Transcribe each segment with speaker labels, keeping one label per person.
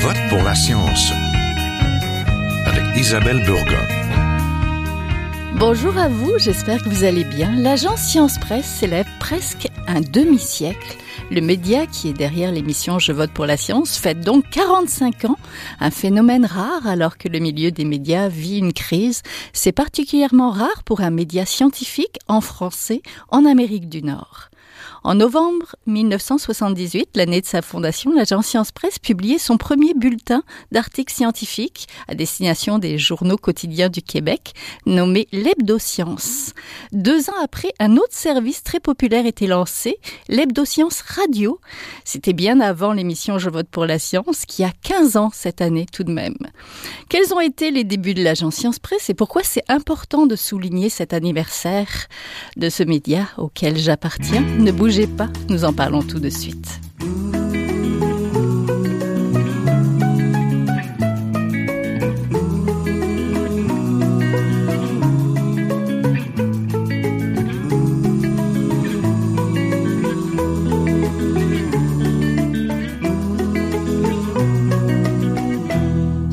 Speaker 1: vote pour la science avec Isabelle Burgon.
Speaker 2: Bonjour à vous, j'espère que vous allez bien. L'agence Science Presse célèbre presque un demi-siècle. Le média qui est derrière l'émission Je vote pour la science fête donc 45 ans, un phénomène rare alors que le milieu des médias vit une crise. C'est particulièrement rare pour un média scientifique en français en Amérique du Nord. En novembre 1978, l'année de sa fondation, l'agence Science Presse publiait son premier bulletin d'articles scientifiques à destination des journaux quotidiens du Québec, nommé l'Hebdo-Science. Deux ans après, un autre service très populaire était lancé, l'Hebdo-Science Radio. C'était bien avant l'émission Je vote pour la science, qui a 15 ans cette année tout de même. Quels ont été les débuts de l'agence Science Presse et pourquoi c'est important de souligner cet anniversaire de ce média auquel j'appartiens? Ne pas, nous en parlons tout de suite.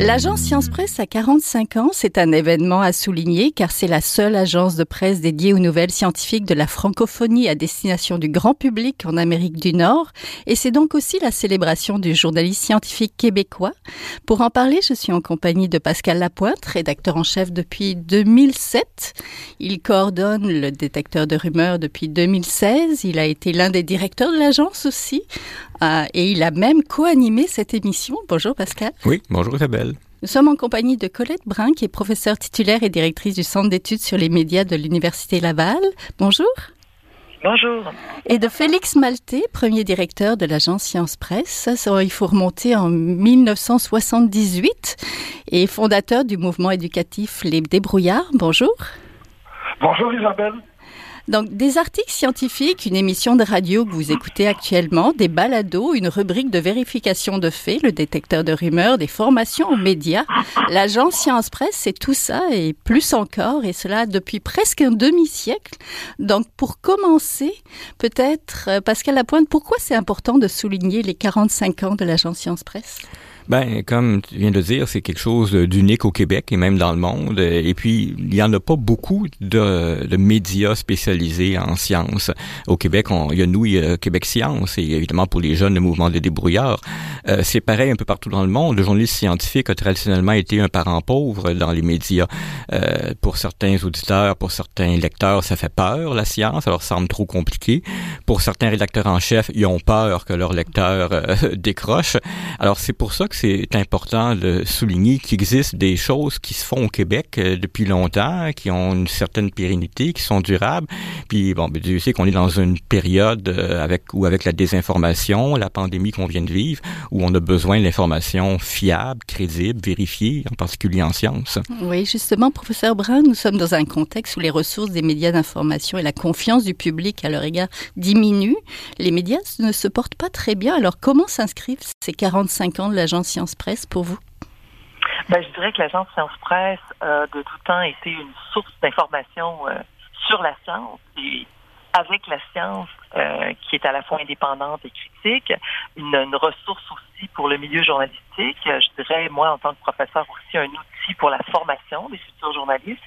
Speaker 2: L'agence Science Presse a 45 ans, c'est un événement à souligner car c'est la seule agence de presse dédiée aux nouvelles scientifiques de la francophonie à destination du grand public en Amérique du Nord et c'est donc aussi la célébration du journaliste scientifique québécois. Pour en parler, je suis en compagnie de Pascal Lapointe, rédacteur en chef depuis 2007. Il coordonne le détecteur de rumeurs depuis 2016. Il a été l'un des directeurs de l'agence aussi euh, et il a même co-animé cette émission. Bonjour Pascal.
Speaker 3: Oui, bonjour Isabelle.
Speaker 2: Nous sommes en compagnie de Colette Brun, qui est professeure titulaire et directrice du Centre d'études sur les médias de l'Université Laval. Bonjour.
Speaker 4: Bonjour.
Speaker 2: Et de Félix Maltais, premier directeur de l'agence Science Presse. il faut remonter en 1978 et fondateur du mouvement éducatif Les Débrouillards. Bonjour.
Speaker 4: Bonjour Isabelle.
Speaker 2: Donc, des articles scientifiques, une émission de radio que vous écoutez actuellement, des balados, une rubrique de vérification de faits, le détecteur de rumeurs, des formations aux médias. L'agence Science Presse, c'est tout ça et plus encore, et cela depuis presque un demi-siècle. Donc, pour commencer, peut-être, euh, Pascal Lapointe, pourquoi c'est important de souligner les 45 ans de l'agence Science Presse?
Speaker 3: Ben, comme tu viens de dire, c'est quelque chose d'unique au Québec et même dans le monde. Et puis, il y en a pas beaucoup de, de médias spécialisés en sciences. Au Québec, on, il y a nous, il y a Québec Science et évidemment pour les jeunes, le mouvement des débrouillards. Euh, c'est pareil un peu partout dans le monde. Le journaliste scientifique a traditionnellement été un parent pauvre dans les médias. Euh, pour certains auditeurs, pour certains lecteurs, ça fait peur, la science, alors ça semble trop compliqué. Pour certains rédacteurs en chef, ils ont peur que leurs lecteurs euh, décrochent. Alors c'est pour ça c'est important de souligner qu'il existe des choses qui se font au Québec euh, depuis longtemps, qui ont une certaine pérennité, qui sont durables. Puis bon, ben, Dieu qu'on est dans une période euh, avec ou avec la désinformation, la pandémie qu'on vient de vivre, où on a besoin d'informations fiables, crédibles, vérifiées, en particulier en sciences.
Speaker 2: Oui, justement, professeur Brun, nous sommes dans un contexte où les ressources des médias d'information et la confiance du public à leur égard diminuent. Les médias ne se portent pas très bien. Alors comment s'inscrivent ces 45 ans de l'agence Science Presse pour vous?
Speaker 4: Ben, je dirais que l'agence Science Presse a de tout temps été une source d'information euh, sur la science et avec la science euh, qui est à la fois indépendante et critique, une, ressource aussi pour le milieu journalistique. Je dirais, moi, en tant que professeur, aussi un outil pour la formation des futurs journalistes.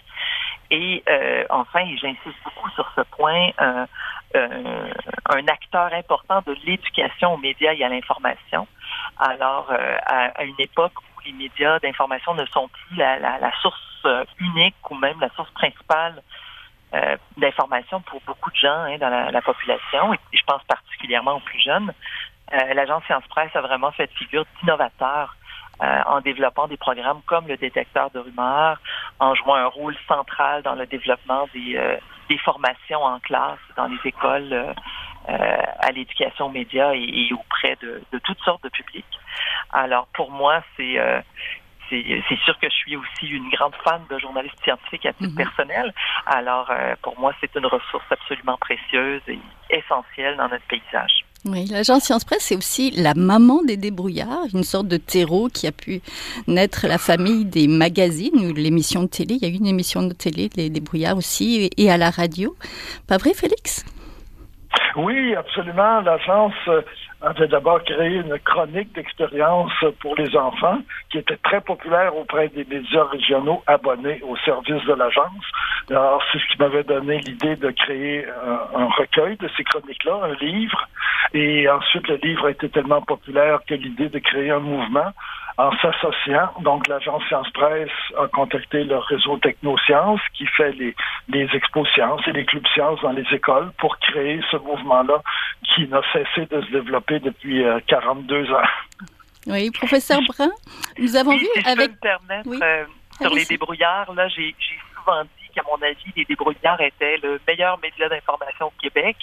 Speaker 4: Et euh, enfin, et j'insiste beaucoup sur ce point, euh, euh, un acteur important de l'éducation aux médias et à l'information. Alors, euh, à, une époque où les médias d'information ne sont plus la, la, la, source euh, unique ou même la source principale euh, d'information pour beaucoup de gens hein, dans la, la, population, et je pense particulièrement aux plus jeunes, l'agence Science Presse a vraiment fait figure d'innovateur euh, en développant des programmes comme le détecteur de rumeurs, en jouant un rôle central dans le développement des, euh, des formations en classe dans les écoles euh, à l'éducation média et, et, auprès de, de, toutes sortes de publics. Alors pour moi, c'est c'est sûr que je suis aussi une grande fan de journalistes scientifiques à titre mm-hmm. personnel. Alors, pour moi, c'est une ressource absolument précieuse et essentielle dans notre paysage.
Speaker 2: Oui, l'agence Science Presse, c'est aussi la maman des débrouillards, une sorte de terreau qui a pu naître la famille des magazines ou l'émission de télé. Il y a eu une émission de télé, les débrouillards aussi, et à la radio. Pas vrai, Félix?
Speaker 5: Oui, absolument. L'agence euh, avait d'abord créé une chronique d'expérience pour les enfants qui était très populaire auprès des médias régionaux abonnés au service de l'agence. Alors, c'est ce qui m'avait donné l'idée de créer un, un recueil de ces chroniques-là, un livre. Et ensuite, le livre a été tellement populaire que l'idée de créer un mouvement en s'associant. Donc, l'agence Science Presse a contacté le réseau Technosciences qui fait les, les expos sciences et les clubs sciences dans les écoles pour créer ce mouvement-là qui n'a cessé de se développer depuis 42 euh, ans.
Speaker 2: Oui, professeur Brun, nous avons vu avec...
Speaker 4: oui. euh, sur les débrouillards, là, j'ai souvent dit qu'à mon avis, les débrouillards étaient le meilleur média d'information au Québec.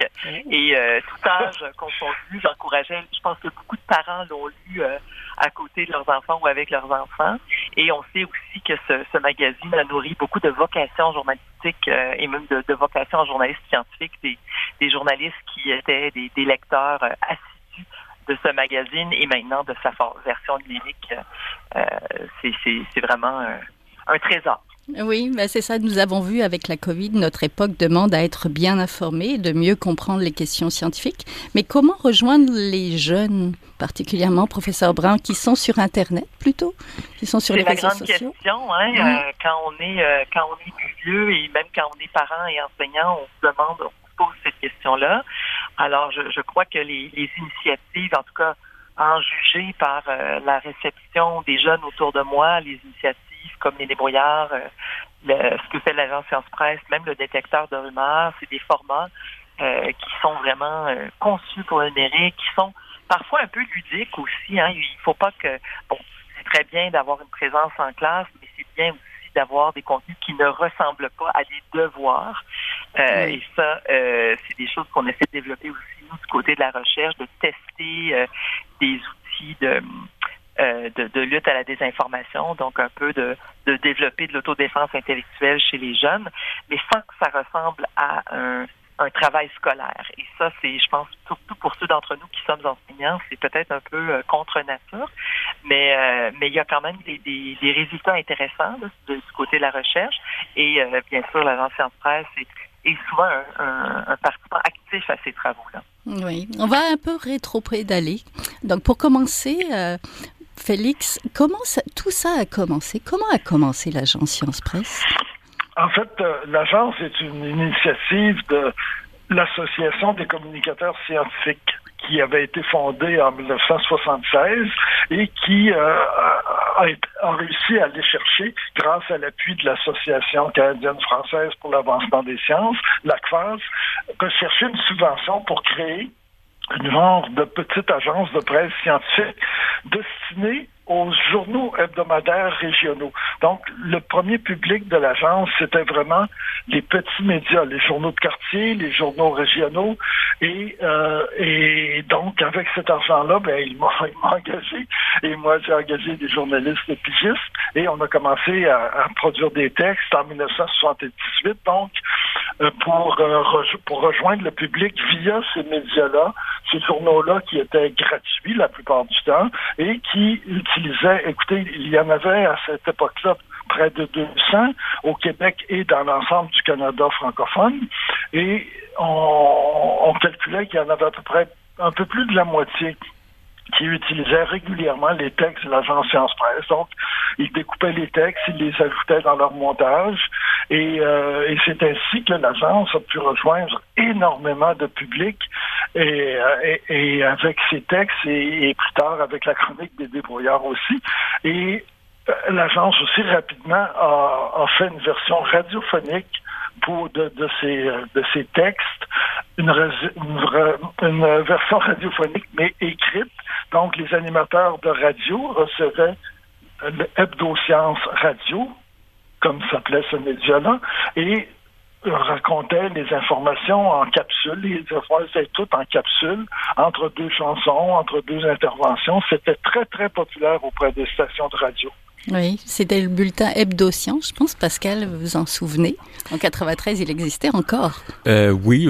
Speaker 4: Et euh, tout âge confondu, j'encourageais, je pense que beaucoup de parents l'ont lu euh, à côté de leurs enfants ou avec leurs enfants. Et on sait aussi que ce, ce magazine a nourri beaucoup de vocations journalistiques euh, et même de, de vocations en journalistes scientifiques, des, des journalistes qui étaient des, des lecteurs euh, assidus de ce magazine et maintenant de sa version numérique. Euh, c'est vraiment euh, un trésor.
Speaker 2: Oui, ben c'est ça. Nous avons vu avec la Covid, notre époque demande à être bien informé, de mieux comprendre les questions scientifiques. Mais comment rejoindre les jeunes, particulièrement professeur Brun, qui sont sur Internet plutôt, qui sont sur les réseaux sociaux?
Speaker 4: C'est la grande question. Hein? Mmh. Euh, quand on est euh, quand on est vieux et même quand on est parent et enseignant, on se demande, on se pose cette question-là. Alors, je, je crois que les, les initiatives, en tout cas en juger par euh, la réception des jeunes autour de moi, les initiatives comme les débrouillards, euh, le, ce que fait l'agence Science Presse, même le détecteur de rumeurs, c'est des formats euh, qui sont vraiment euh, conçus pour le numérique, qui sont parfois un peu ludiques aussi. Hein. Il faut pas que bon, c'est très bien d'avoir une présence en classe, mais c'est bien aussi d'avoir des contenus qui ne ressemblent pas à des devoirs. Euh, oui. Et ça, euh, c'est des choses qu'on essaie de développer aussi nous du côté de la recherche, de tester euh, des outils de euh, de, lutte à la désinformation, donc un peu de, développer de l'autodéfense intellectuelle chez les jeunes, mais sans que ça ressemble à un, travail scolaire. Et ça, c'est, je pense, surtout pour ceux d'entre nous qui sommes enseignants, c'est peut-être un peu euh, contre nature, mais euh, mais il y a quand même des, résultats intéressants de, du côté de la recherche. Et bien sûr, l'agence Science Presse est, souvent un, un, participant actif à ces travaux-là.
Speaker 2: Oui, on va un peu rétro-pédaler. Donc, pour commencer, Félix, comment ça, tout ça a commencé? Comment a commencé l'agence Science Presse?
Speaker 5: En fait, euh, l'agence est une initiative de l'Association des communicateurs scientifiques qui avait été fondée en 1976 et qui euh, a, réussi à aller chercher, grâce à l'appui de l'Association canadienne-française pour l'avancement des sciences, l'ACFAS, chercher une subvention pour créer une genre de petite agence de presse scientifique destinée aux journaux hebdomadaires régionaux. Donc, le premier public de l'agence, c'était vraiment les petits médias, les journaux de quartier, les journaux régionaux. Et, euh, et donc, avec cet argent-là, ben, ils m'ont engagé. Et moi, j'ai engagé des journalistes et pigistes. Et on a commencé à, à, produire des textes en 1978, donc, euh, pour, euh, pour rejoindre le public via ces médias-là, ces journaux-là qui étaient gratuits la plupart du temps et qui utilisaient, écoutez, il y en avait à cette époque-là près de 200 au Québec et dans l'ensemble du Canada francophone. Et on, calculait qu'il y en avait à peu près un peu plus de la moitié qui utilisaient régulièrement les textes de l'agence Science Presse. Donc, ils découpaient les textes, ils les ajoutaient dans leur montage, et, euh, c'est ainsi que l'agence a pu rejoindre énormément de public, et, et, avec ses textes, et, et, plus tard avec la chronique des débrouillards aussi. Et l'agence aussi rapidement a, fait une version radiophonique pour de, de, ces, de textes, une, version radiophonique mais écrite. Donc, les animateurs de radio recevaient le Hebdo Science Radio, comme s'appelait ce média-là, et racontait les informations en capsule, les informations toutes en capsule, entre deux chansons, entre deux interventions. C'était très, très populaire auprès des stations de radio.
Speaker 2: Oui, c'était le bulletin Hebdo Science, je pense, Pascal, vous vous en souvenez? En 93, il existait encore.
Speaker 3: Euh, oui,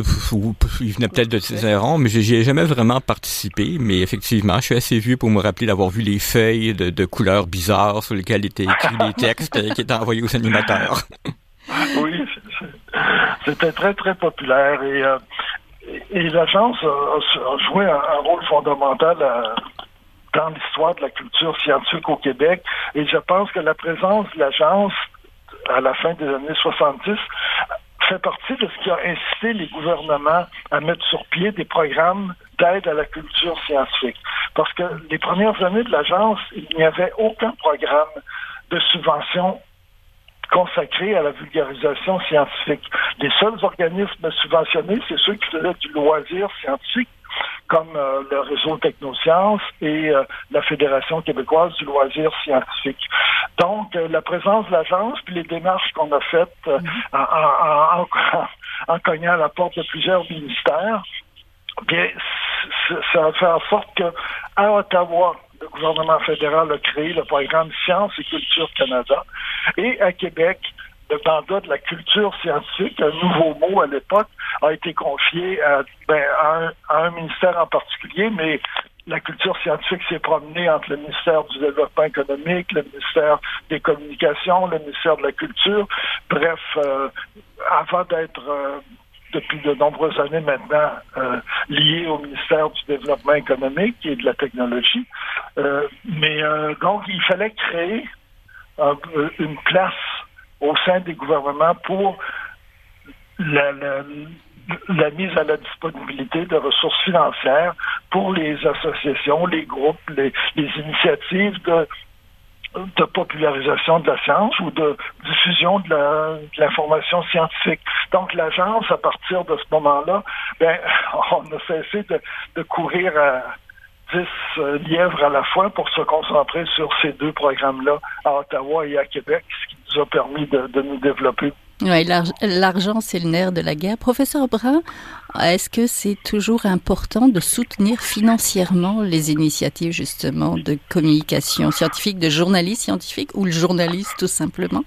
Speaker 3: il venait peut-être de Césaron, mais j'y ai jamais vraiment participé. Mais effectivement, je suis assez vieux pour me rappeler d'avoir vu les feuilles de, de, couleurs bizarres sur lesquelles étaient écrits les textes qui étaient envoyés aux animateurs.
Speaker 5: oui, c'était très, très populaire. Et, euh, et l'agence a, joué un, rôle fondamental dans l'histoire de la culture scientifique au Québec. Et je pense que la présence de l'agence à la fin des années 70 fait partie de ce qui a incité les gouvernements à mettre sur pied des programmes d'aide à la culture scientifique. Parce que les premières années de l'agence, il n'y avait aucun programme de subvention consacré à la vulgarisation scientifique. Les seuls organismes subventionnés, c'est ceux qui faisaient du loisir scientifique, comme euh, le réseau Technosciences et euh, la Fédération québécoise du loisir scientifique. Donc, euh, la présence de l'agence, puis les démarches qu'on a faites mm-hmm. en, en, en, cognant à la porte de plusieurs ministères, bien, ça a fait en sorte que à Ottawa, le gouvernement fédéral a créé le programme Sciences et Culture Canada. Et à Québec, le mandat de la culture scientifique, un nouveau mot à l'époque, a été confié à, ben, un, ministère en particulier, mais la culture scientifique s'est promenée entre le ministère du Développement économique, le ministère des Communications, le ministère de la Culture. Bref, euh, avant d'être euh, depuis de nombreuses années maintenant euh, lié au ministère du Développement économique et de la technologie. Mais donc, il fallait créer une place au sein des gouvernements pour la, mise à la disponibilité de ressources financières pour les associations, les groupes, les initiatives de de popularisation de la science ou de diffusion de l'information scientifique. Donc l'agence, à partir de ce moment-là, ben, on a cessé de, de courir à 10 euh, lièvres à la fois pour se concentrer sur ces deux programmes-là à Ottawa et à Québec, ce qui nous a permis de, de nous développer
Speaker 2: oui, l'argent, c'est le nerf de la guerre. Professeur Brun, est-ce que c'est toujours important de soutenir financièrement les initiatives justement de communication scientifique, de journalistes scientifiques ou le journaliste tout simplement?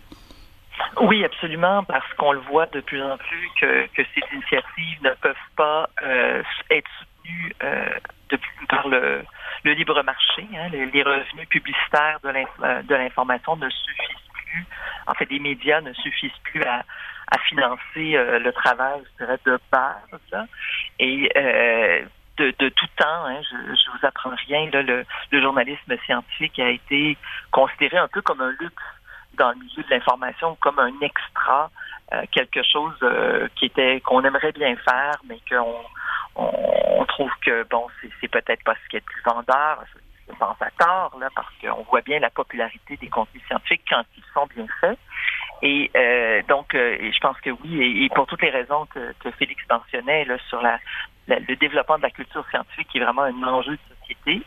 Speaker 4: Oui, absolument, parce qu'on le voit de plus en plus que, que ces initiatives ne peuvent pas euh, être soutenues euh, par le, libre marché. Hein. Les, revenus publicitaires de l'information ne suffisent en fait, les médias ne suffisent plus à, financer euh, le travail, je dirais, de base. Et euh, de, tout temps, hein, je, je vous apprends rien, le, journalisme scientifique a été considéré un peu comme un luxe dans le milieu de l'information, comme un extra, euh, quelque chose qui était qu'on aimerait bien faire, mais qu'on on, trouve que bon, c'est peut-être pas ce qui est le plus vendeur, je pense à tort, là, parce qu'on voit bien la popularité des contenus scientifiques quand ils sont bien faits. Et euh, donc, euh, je pense que oui, et, pour toutes les raisons que, que Félix mentionnait là, sur la, le développement de la culture scientifique, qui est vraiment un enjeu de société,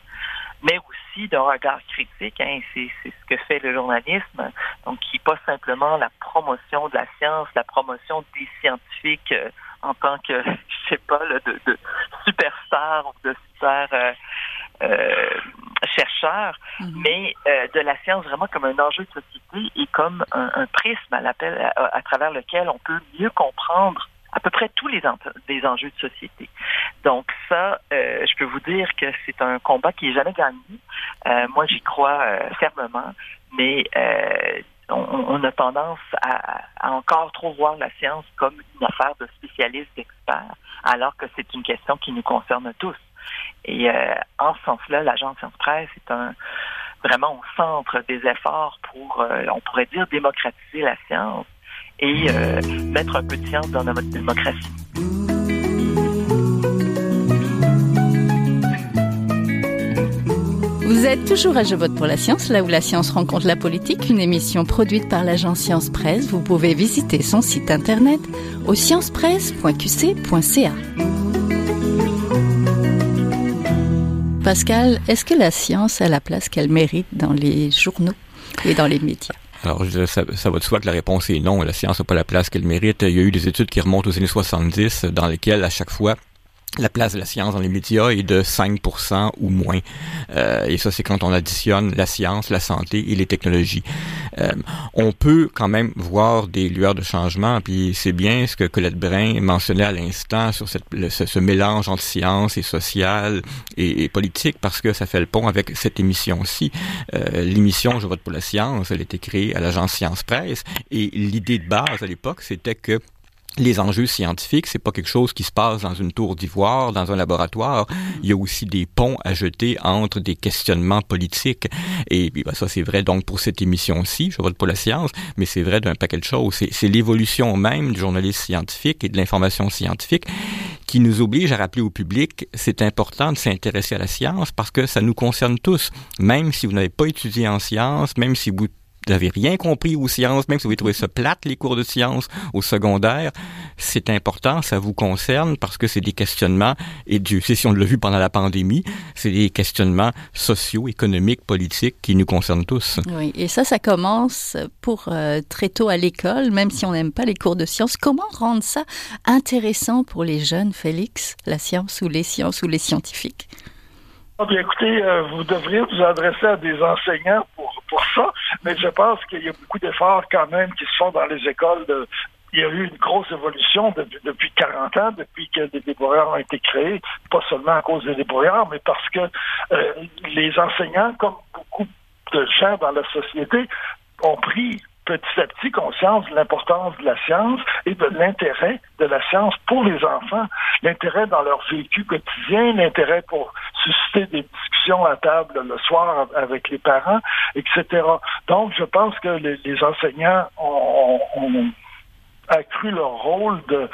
Speaker 4: mais aussi d'un regard critique. Hein, c'est ce que fait le journalisme, donc qui n'est pas simplement la promotion de la science, la promotion des scientifiques euh, en tant que, je sais pas, là, de, de superstar ou de super euh, euh, chercheurs, mhm. mais euh, de la science vraiment comme un enjeu de société et comme un, prisme à, l'appel, à, travers lequel on peut mieux comprendre à peu près tous les des enjeux de société. Donc ça, euh, je peux vous dire que c'est un combat qui est jamais gagné. Euh, moi, j'y crois fermement, mais on, on, a tendance à, à, encore trop voir la science comme une affaire de spécialistes, d'experts, alors que c'est une question qui nous concerne tous. Et euh, en ce sens-là, l'agence Science Presse est un vraiment au centre des efforts pour, euh, on pourrait dire, démocratiser la science et euh, mettre un peu de science dans notre démocratie.
Speaker 2: Vous êtes toujours à Je vote pour la science, là où la science rencontre la politique, une émission produite par l'agence Science Presse. Vous pouvez visiter son site internet au sciencepresse.qc.ca. Pascal, est-ce que la science a la place qu'elle mérite dans les journaux et dans les médias?
Speaker 3: Alors, ça, ça, va de soi que la réponse est non. La science n'a pas la place qu'elle mérite. Il y a eu des études qui remontent aux années 70 dans lesquelles, à chaque fois, la place de la science dans les médias est de 5% ou moins. Euh, et ça, c'est quand on additionne la science, la santé et les technologies. Euh, on peut quand même voir des lueurs de changement, puis c'est bien ce que Colette Brin mentionnait à l'instant sur ce, mélange entre science et social et, politique, parce que ça fait le pont avec cette émission-ci. Euh, l'émission Je vote pour la science, elle a été créée à l'agence Science Presse, et l'idée de base à l'époque, c'était que les enjeux scientifiques, c'est pas quelque chose qui se passe dans une tour d'ivoire, dans un laboratoire. Il y a aussi des ponts à jeter entre des questionnements politiques. Et ben, ça, c'est vrai donc pour cette émission-ci, je vote pour la science, mais c'est vrai d'un paquet de choses. C'est l'évolution même du journalisme scientifique et de l'information scientifique qui nous oblige à rappeler au public, c'est important de s'intéresser à la science parce que ça nous concerne tous. Même si vous n'avez pas étudié en science, même si vous n'avez rien compris aux sciences, même si vous avez trouvé ça plate, les cours de sciences au secondaire, c'est important, ça vous concerne parce que c'est des questionnements, et Dieu sait si on l'a vu pendant la pandémie, c'est des questionnements sociaux, économiques, politiques qui nous concernent tous.
Speaker 2: Oui, et ça, ça commence pour euh, très tôt à l'école, même si on n'aime pas les cours de sciences. Comment rendre ça intéressant pour les jeunes, Félix, la science ou les sciences ou les scientifiques?
Speaker 5: Ah bien, écoutez, euh, vous devriez vous adresser à des enseignants pour, pour ça, mais je pense qu'il y a beaucoup d'efforts quand même qui se font dans les écoles de, il y a eu une grosse évolution depuis, depuis 40 ans, depuis que des débrouillards ont été créés, pas seulement à cause des débrouillards, mais parce que euh, les enseignants, comme beaucoup de gens dans la société, ont pris petit à petit conscience de l'importance de la science et de l'intérêt de la science pour les enfants, l'intérêt dans leur vécu quotidien, l'intérêt pour susciter des discussions à table le soir avec les parents, etc. Donc, je pense que les, enseignants ont, accru leur rôle de,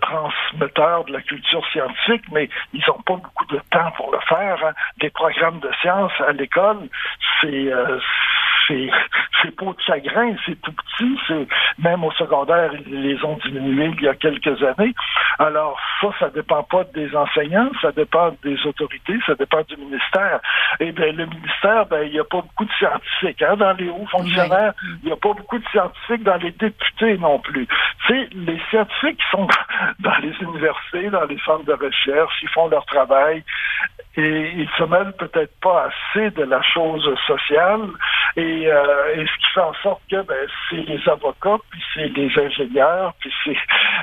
Speaker 5: transmetteur de la culture scientifique, mais ils n'ont pas beaucoup de temps pour le faire. Hein. Des programmes de sciences à l'école, c'est euh, c'est pas de chagrin, c'est tout petit, c'est même au secondaire, ils les ont diminués il y a quelques années. Alors ça, ça dépend pas des enseignants, ça dépend des autorités, ça dépend du ministère. Et eh bien le ministère, ben il n'y a pas beaucoup de scientifiques hein, dans les hauts fonctionnaires, il n'y a pas beaucoup de scientifiques dans les députés non plus. C'est les scientifiques qui sont dans les universités, dans les centres de recherche, ils font leur travail et ils se mêlent peut-être pas assez de la chose sociale et, euh, et, ce qui fait en sorte que ben, c'est les avocats, puis c'est les ingénieurs, puis c'est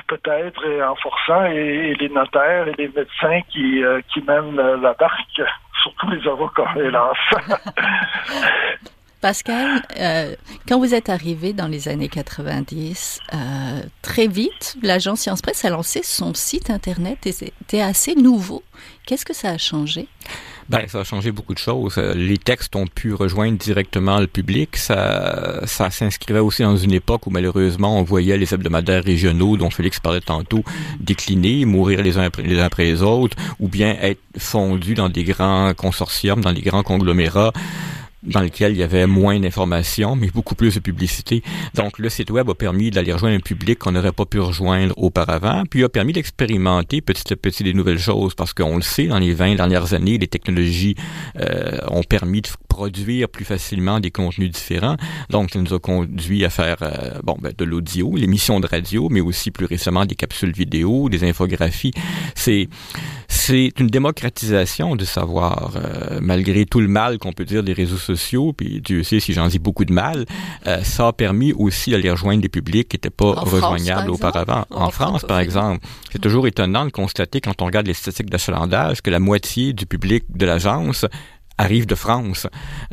Speaker 5: peut-être en forçant et, les notaires et les médecins qui, euh, qui mènent la barque, surtout les avocats, hélas.
Speaker 2: Pascal, euh, quand vous êtes arrivé dans les années 90, euh, très vite, l'agence Science Presse a lancé son site Internet et c'était assez nouveau. Qu'est-ce que ça a changé?
Speaker 3: Ben, ça a changé beaucoup de choses. Les textes ont pu rejoindre directement le public. Ça, ça s'inscrivait aussi dans une époque où malheureusement on voyait les hebdomadaires régionaux dont Félix parlait tantôt décliner, mourir les uns les, uns après les autres, ou bien être fondus dans des grands consortiums, dans des grands conglomérats dans lequel il y avait moins d'informations, mais beaucoup plus de publicité. Donc, le site web a permis d'aller rejoindre un public qu'on n'aurait pas pu rejoindre auparavant, puis a permis d'expérimenter petit à petit des nouvelles choses, parce qu'on le sait, dans les 20 dernières années, les technologies euh, ont permis de produire plus facilement des contenus différents. Donc, ça nous a conduit à faire euh, bon, ben, de l'audio, l'émission de radio, mais aussi plus récemment des capsules vidéo, des infographies. C'est c'est une démocratisation du savoir, euh, malgré tout le mal qu'on peut dire des réseaux sociaux, puis Dieu sait si j'en dis beaucoup de mal, euh, ça a permis aussi d'aller rejoindre des publics qui n'étaient pas rejoignables auparavant. En, France, par exemple, c'est toujours étonnant de constater quand on regarde les statistiques d'achalandage que la moitié du public de l'agence arrive de France.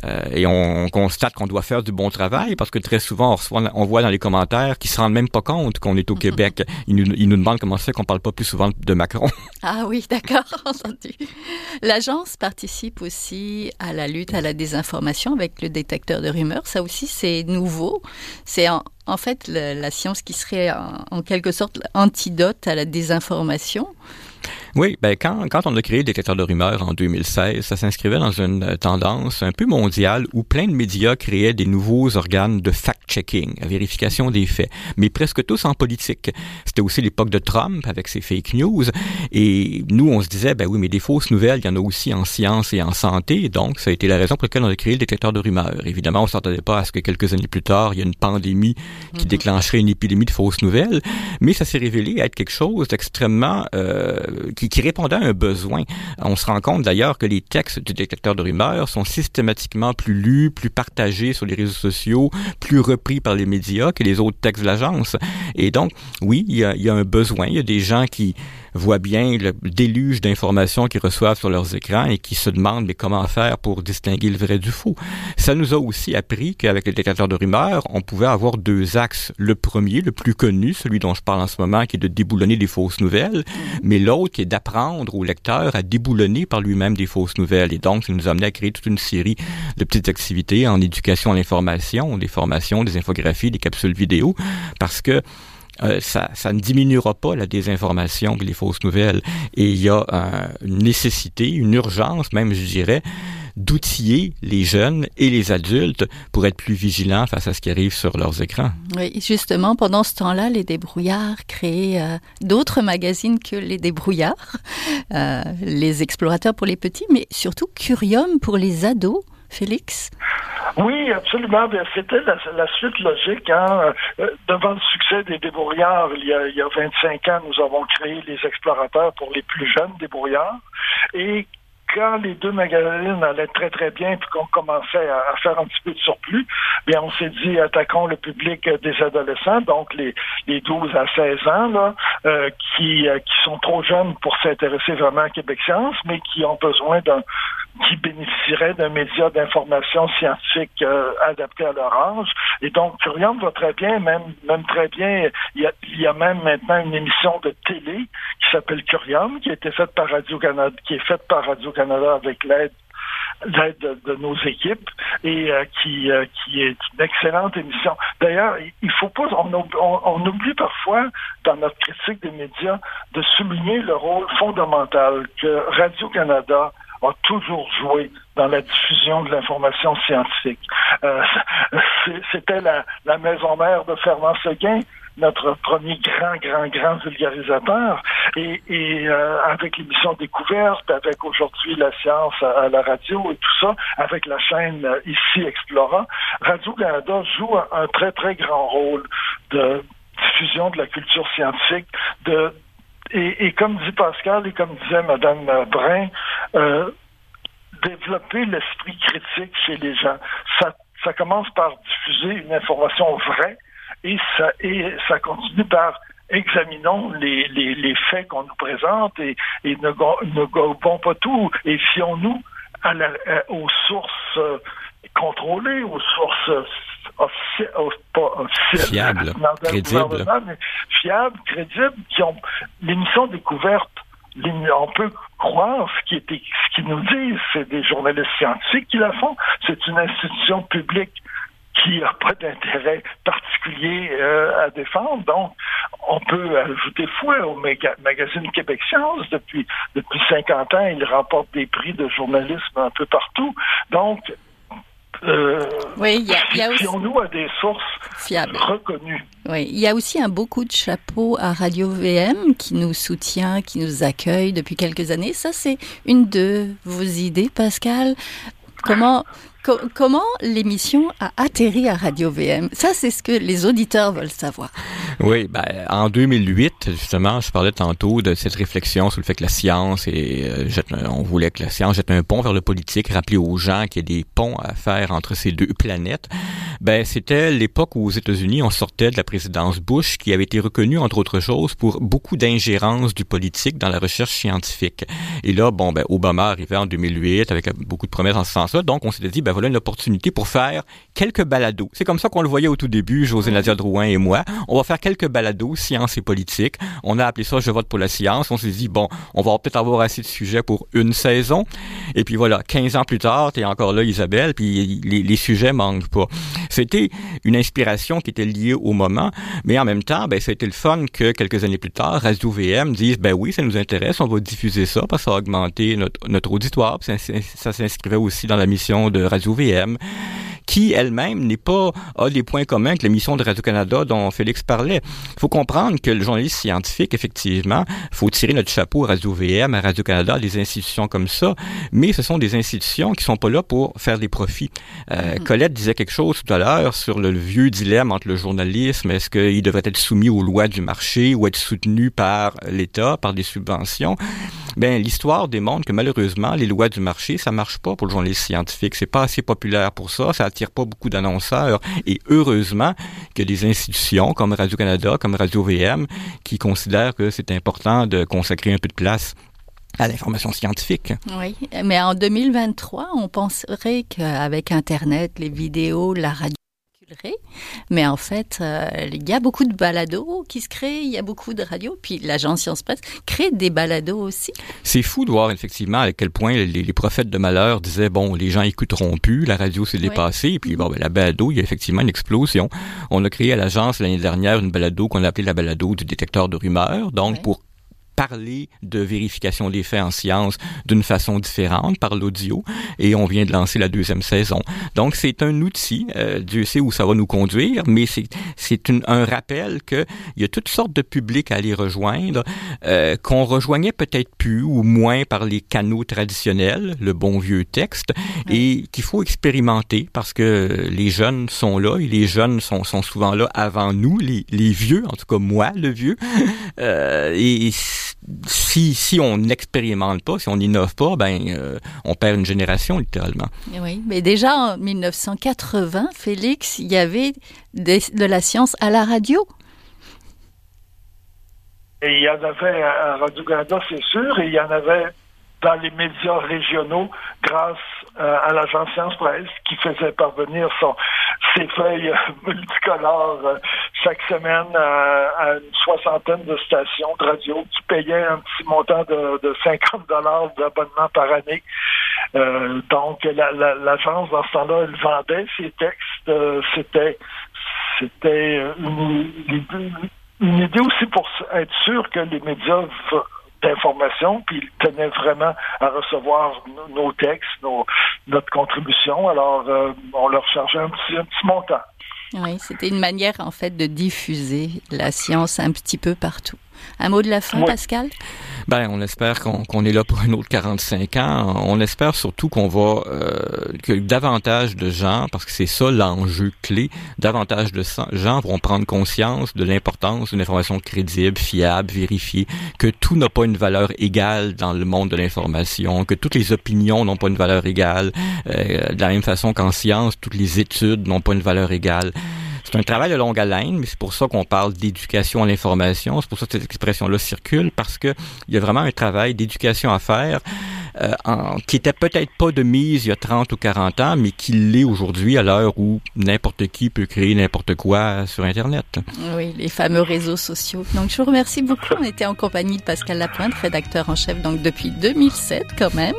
Speaker 3: Euh, et on, constate qu'on doit faire du bon travail parce que très souvent, on, reçoit, on voit dans les commentaires qu'ils se rendent même pas compte qu'on est au Québec. Ils nous, ils nous demandent comment c'est qu'on parle pas plus souvent de Macron.
Speaker 2: Ah oui, d'accord, entendu. L'agence participe aussi à la lutte à la désinformation avec le détecteur de rumeurs. Ça aussi, c'est nouveau. C'est en, en fait la science qui serait en, en quelque sorte l'antidote à la désinformation.
Speaker 3: Oui, ben quand, quand on a créé le détecteur de rumeurs en 2016, ça s'inscrivait dans une euh, tendance un peu mondiale où plein de médias créaient des nouveaux organes de fact-checking, vérification des faits, mais presque tous en politique. C'était aussi l'époque de Trump avec ses fake news et nous on se disait ben oui mais des fausses nouvelles, il y en a aussi en sciences et en santé, donc ça a été la raison pour laquelle on a créé le détecteur de rumeurs. Évidemment, on s'attendait pas à ce que quelques années plus tard, il y ait une pandémie qui mm-hmm. déclencherait une épidémie de fausses nouvelles, mais ça s'est révélé être quelque chose d'extrêmement euh, qui qui, répondait à un besoin. On se rend compte d'ailleurs que les textes du détecteur de rumeurs sont systématiquement plus lus, plus partagés sur les réseaux sociaux, plus repris par les médias que les autres textes de l'agence. Et donc, oui, il y a un besoin. Il y a des gens qui voient bien le déluge d'informations qu'ils reçoivent sur leurs écrans et qui se demandent mais comment faire pour distinguer le vrai du faux? Ça nous a aussi appris qu'avec les détecteurs de rumeurs, on pouvait avoir deux axes. Le premier, le plus connu, celui dont je parle en ce moment, qui est de déboulonner des fausses nouvelles, mais l'autre qui est d'apprendre au lecteur à déboulonner par lui-même des fausses nouvelles. Et donc, ça nous a amené à créer toute une série de petites activités en éducation à l'information, des formations, des infographies, des capsules vidéo, parce que euh, ça, ça, ne diminuera pas la désinformation et les fausses nouvelles. Et il y a une nécessité, une urgence même, je dirais, d'outiller les jeunes et les adultes pour être plus vigilants face à ce qui arrive sur leurs écrans.
Speaker 2: Oui, justement, pendant ce temps-là, les débrouillards créaient euh, d'autres magazines que les débrouillards, euh, les explorateurs pour les petits, mais surtout Curium pour les ados. Félix?
Speaker 5: Oui, absolument. C'était la, suite logique. Hein. Euh, devant le succès des débrouillards, il y, a, il y a 25 ans, nous avons créé les explorateurs pour les plus jeunes débrouillards. Et quand les deux magazines allaient très très bien puis qu'on commençait à, faire un petit peu de surplus, on s'est dit attaquons le public des adolescents, donc les, les 12 à 16 ans euh, qui, euh, qui sont trop jeunes pour s'intéresser vraiment à Québec Science, mais qui ont besoin d'un qui bénéficieraient d'un média d'information scientifique euh, adapté à leur âge. Et donc, Curium va très bien, même, même très bien. Il y, a, il y a même maintenant une émission de télé qui s'appelle Curium, qui a été faite par Radio-Canada, qui est faite par Radio-Canada avec l'aide l'aide de, nos équipes et euh, qui, euh, qui est une excellente émission. D'ailleurs, il faut pas, on, on, on, oublie parfois dans notre critique des médias de souligner le rôle fondamental que Radio-Canada a toujours joué dans la diffusion de l'information scientifique. Euh, C'était la, maison mère de Fernand Seguin, notre premier grand, grand, grand vulgarisateur. Et, euh, avec l'émission Découverte, avec aujourd'hui la science à, la radio et tout ça, avec la chaîne euh, ici Explora, Radio-Canada joue un, un très, très grand rôle de diffusion de la culture scientifique, de et, et, comme dit Pascal et comme disait Madame Brun, euh, développer l'esprit critique chez les gens. Ça, ça commence par diffuser une information vraie et ça, et ça continue par examinons les, les, les faits qu'on nous présente et, et ne, ne gobons pas tout et fions-nous à la, aux sources euh, contrôlées, aux sources
Speaker 3: fiables, crédibles.
Speaker 5: fiables, crédibles, qui ont l'émission découverte on peut croire ce qui était, ce qu'ils nous disent, c'est des journalistes scientifiques qui la font. C'est une institution publique qui n'a pas d'intérêt particulier euh, à défendre. Donc, on peut ajouter foi au magazine Québec Science. Depuis, depuis 50 ans, il remporte des prix de journalisme un peu partout. Donc,
Speaker 2: euh, oui, il y a, aussi...
Speaker 5: nous à des sources fiables. reconnues.
Speaker 2: Oui, il y a aussi un beaucoup de chapeau à Radio VM qui nous soutient, qui nous accueille depuis quelques années. Ça, c'est une de vos idées, Pascal. Comment comment l'émission a atterri à Radio VM Ça, c'est ce que les auditeurs veulent savoir.
Speaker 3: Oui, ben, en 2008, justement, je parlais tantôt de cette réflexion sur le fait que la science et euh, on voulait que la science jette un pont vers le politique, rappeler aux gens qu'il y a des ponts à faire entre ces deux planètes. Ben, c'était l'époque où aux États-Unis, on sortait de la présidence Bush, qui avait été reconnue, entre autres choses, pour beaucoup d'ingérence du politique dans la recherche scientifique. Et là, bon, ben, Obama arrivait en 2008 avec beaucoup de promesses en ce sens-là. Donc, on s'était dit, ben, voilà une opportunité pour faire quelques balados. C'est comme ça qu'on le voyait au tout début, José Nadia Drouin et moi. On va faire quelques balados, science et politique. On a appelé ça Je vote pour la science. On s'est dit, bon, on va peut-être avoir assez de sujets pour une saison. Et puis voilà, 15 ans plus tard, t'es encore là, Isabelle, puis les, sujets manquent pas. C'était une inspiration qui était liée au moment, mais en même temps, ben, été le fun que quelques années plus tard, Radio VM dise, ben oui, ça nous intéresse, on va diffuser ça parce que ça a augmenté notre, notre auditoire. Ça, ça s'inscrivait aussi dans la mission de Radio VM qui elle-même n'est pas a des points communs avec l'émission de Radio-Canada dont Félix parlait. Il faut comprendre que le journaliste scientifique, effectivement, faut tirer notre chapeau à Radio-VM, à Radio-Canada, des institutions comme ça, mais ce sont des institutions qui sont pas là pour faire des profits. Euh, mm-hmm. Colette disait quelque chose tout à l'heure sur le, vieux dilemme entre le journalisme, est-ce qu'il devrait être soumis aux lois du marché ou être soutenu par l'État, par des subventions. Ben l'histoire démontre que malheureusement les lois du marché ça marche pas pour le journaliste scientifique. C'est pas assez populaire pour ça. Ça attire pas beaucoup d'annonceurs. Et heureusement que des institutions comme Radio Canada, comme Radio VM, qui considèrent que c'est important de consacrer un peu de place à l'information scientifique.
Speaker 2: Oui, mais en 2023, on penserait qu'avec Internet, les vidéos, la radio, mais en fait, euh, il y a beaucoup de balados qui se créent, il y a beaucoup de radios, puis l'agence Science Presse crée des balados aussi.
Speaker 3: C'est fou de voir effectivement à quel point les, prophètes de malheur disaient, bon, les gens écouteront plus, la radio s'est dépassée, et puis bon, ben, la balado, il y a effectivement une explosion. On a créé à l'agence l'année dernière une balado qu'on a appelée la balado du détecteur de rumeurs, donc pour parler de vérification des faits en sciences d'une façon différente par l'audio et on vient de lancer la deuxième saison. Donc c'est un outil, euh, Dieu sait où ça va nous conduire, mais c'est c'est un rappel que il y a toutes sortes de publics à aller rejoindre euh, qu'on rejoignait peut-être plus ou moins par les canaux traditionnels, le bon vieux texte, et qu'il faut expérimenter parce que les jeunes sont là et les jeunes sont, sont souvent là avant nous, les, les vieux, en tout cas moi le vieux, euh, et si, si on n'expérimente pas, si on n'innove pas, ben, euh, on perd une génération littéralement.
Speaker 2: Oui, mais déjà en 1980, Félix, il y avait de la science à la radio.
Speaker 5: Et il y en avait à Radio-Canada, c'est sûr, et il y en avait dans les médias régionaux grâce euh, à l'agence Science Presse qui faisait parvenir son, ses feuilles multicolores euh, chaque semaine à, une soixantaine de stations de radio qui payaient un petit montant de, de 50 dollars d'abonnement par année. Euh, donc l'agence dans ce temps-là, elle vendait ses textes. c'était c'était une, une idée aussi pour être sûr que les médias d'informations, puis ils tenaient vraiment à recevoir nos textes, nos, notre contribution. Alors, euh, on leur chargeait un petit, un petit montant.
Speaker 2: Oui, c'était une manière en fait de diffuser la science un petit peu partout. Un mot de la fin, Pascal?
Speaker 3: Ben, on espère qu'on est là pour un autre 45 ans. On espère surtout qu'on va euh, que davantage de gens, parce que c'est ça l'enjeu clé, davantage de gens vont prendre conscience de l'importance d'une information crédible, fiable, vérifiée, que tout n'a pas une valeur égale dans le monde de l'information, que toutes les opinions n'ont pas une valeur égale, euh, de la même façon qu'en science, toutes les études n'ont pas une valeur égale. C'est un travail de longue haleine, mais c'est pour ça qu'on parle d'éducation à l'information. C'est pour ça que cette expression-là circule, parce que il y a vraiment un travail d'éducation à faire euh, en, qui était peut-être pas de mise il y a 30 ou 40 ans, mais qui l'est aujourd'hui à l'heure où n'importe qui peut créer n'importe quoi sur Internet.
Speaker 2: Oui, les fameux réseaux sociaux. Donc, je vous remercie beaucoup. On était en compagnie de Pascal Lapointe, rédacteur en chef donc depuis 2007 quand même.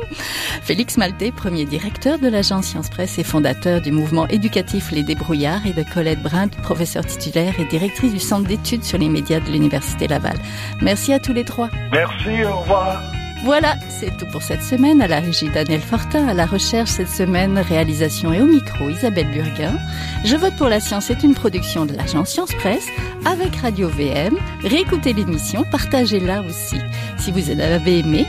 Speaker 2: Félix Maltais, premier directeur de l'agence Science Presse et fondateur du mouvement éducatif Les Débrouillards et de Colette Brun, professeure titulaire et directrice du centre d'études sur les médias de l'Université Laval. Merci à tous les trois.
Speaker 5: Merci, au revoir.
Speaker 2: Voilà, c'est tout pour cette semaine. À la régie Daniel Fortin, à la recherche cette semaine, réalisation et au micro Isabelle Burguin. Je vote pour la science est une production de l'agence Science Presse avec Radio VM. Réécoutez l'émission, partagez-la aussi si vous en avez aimé.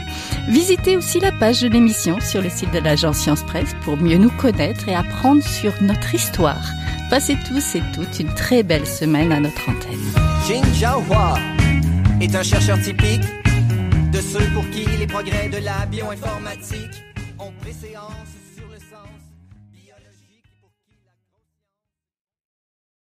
Speaker 2: Visitez aussi la page de l'émission sur le site de l'agence Science Presse pour mieux nous connaître et apprendre sur notre histoire. Passez tous et toutes une très belle semaine à notre antenne. Jiahua est un chercheur typique ceux pour qui les progrès de la bioinformatique ont préséance.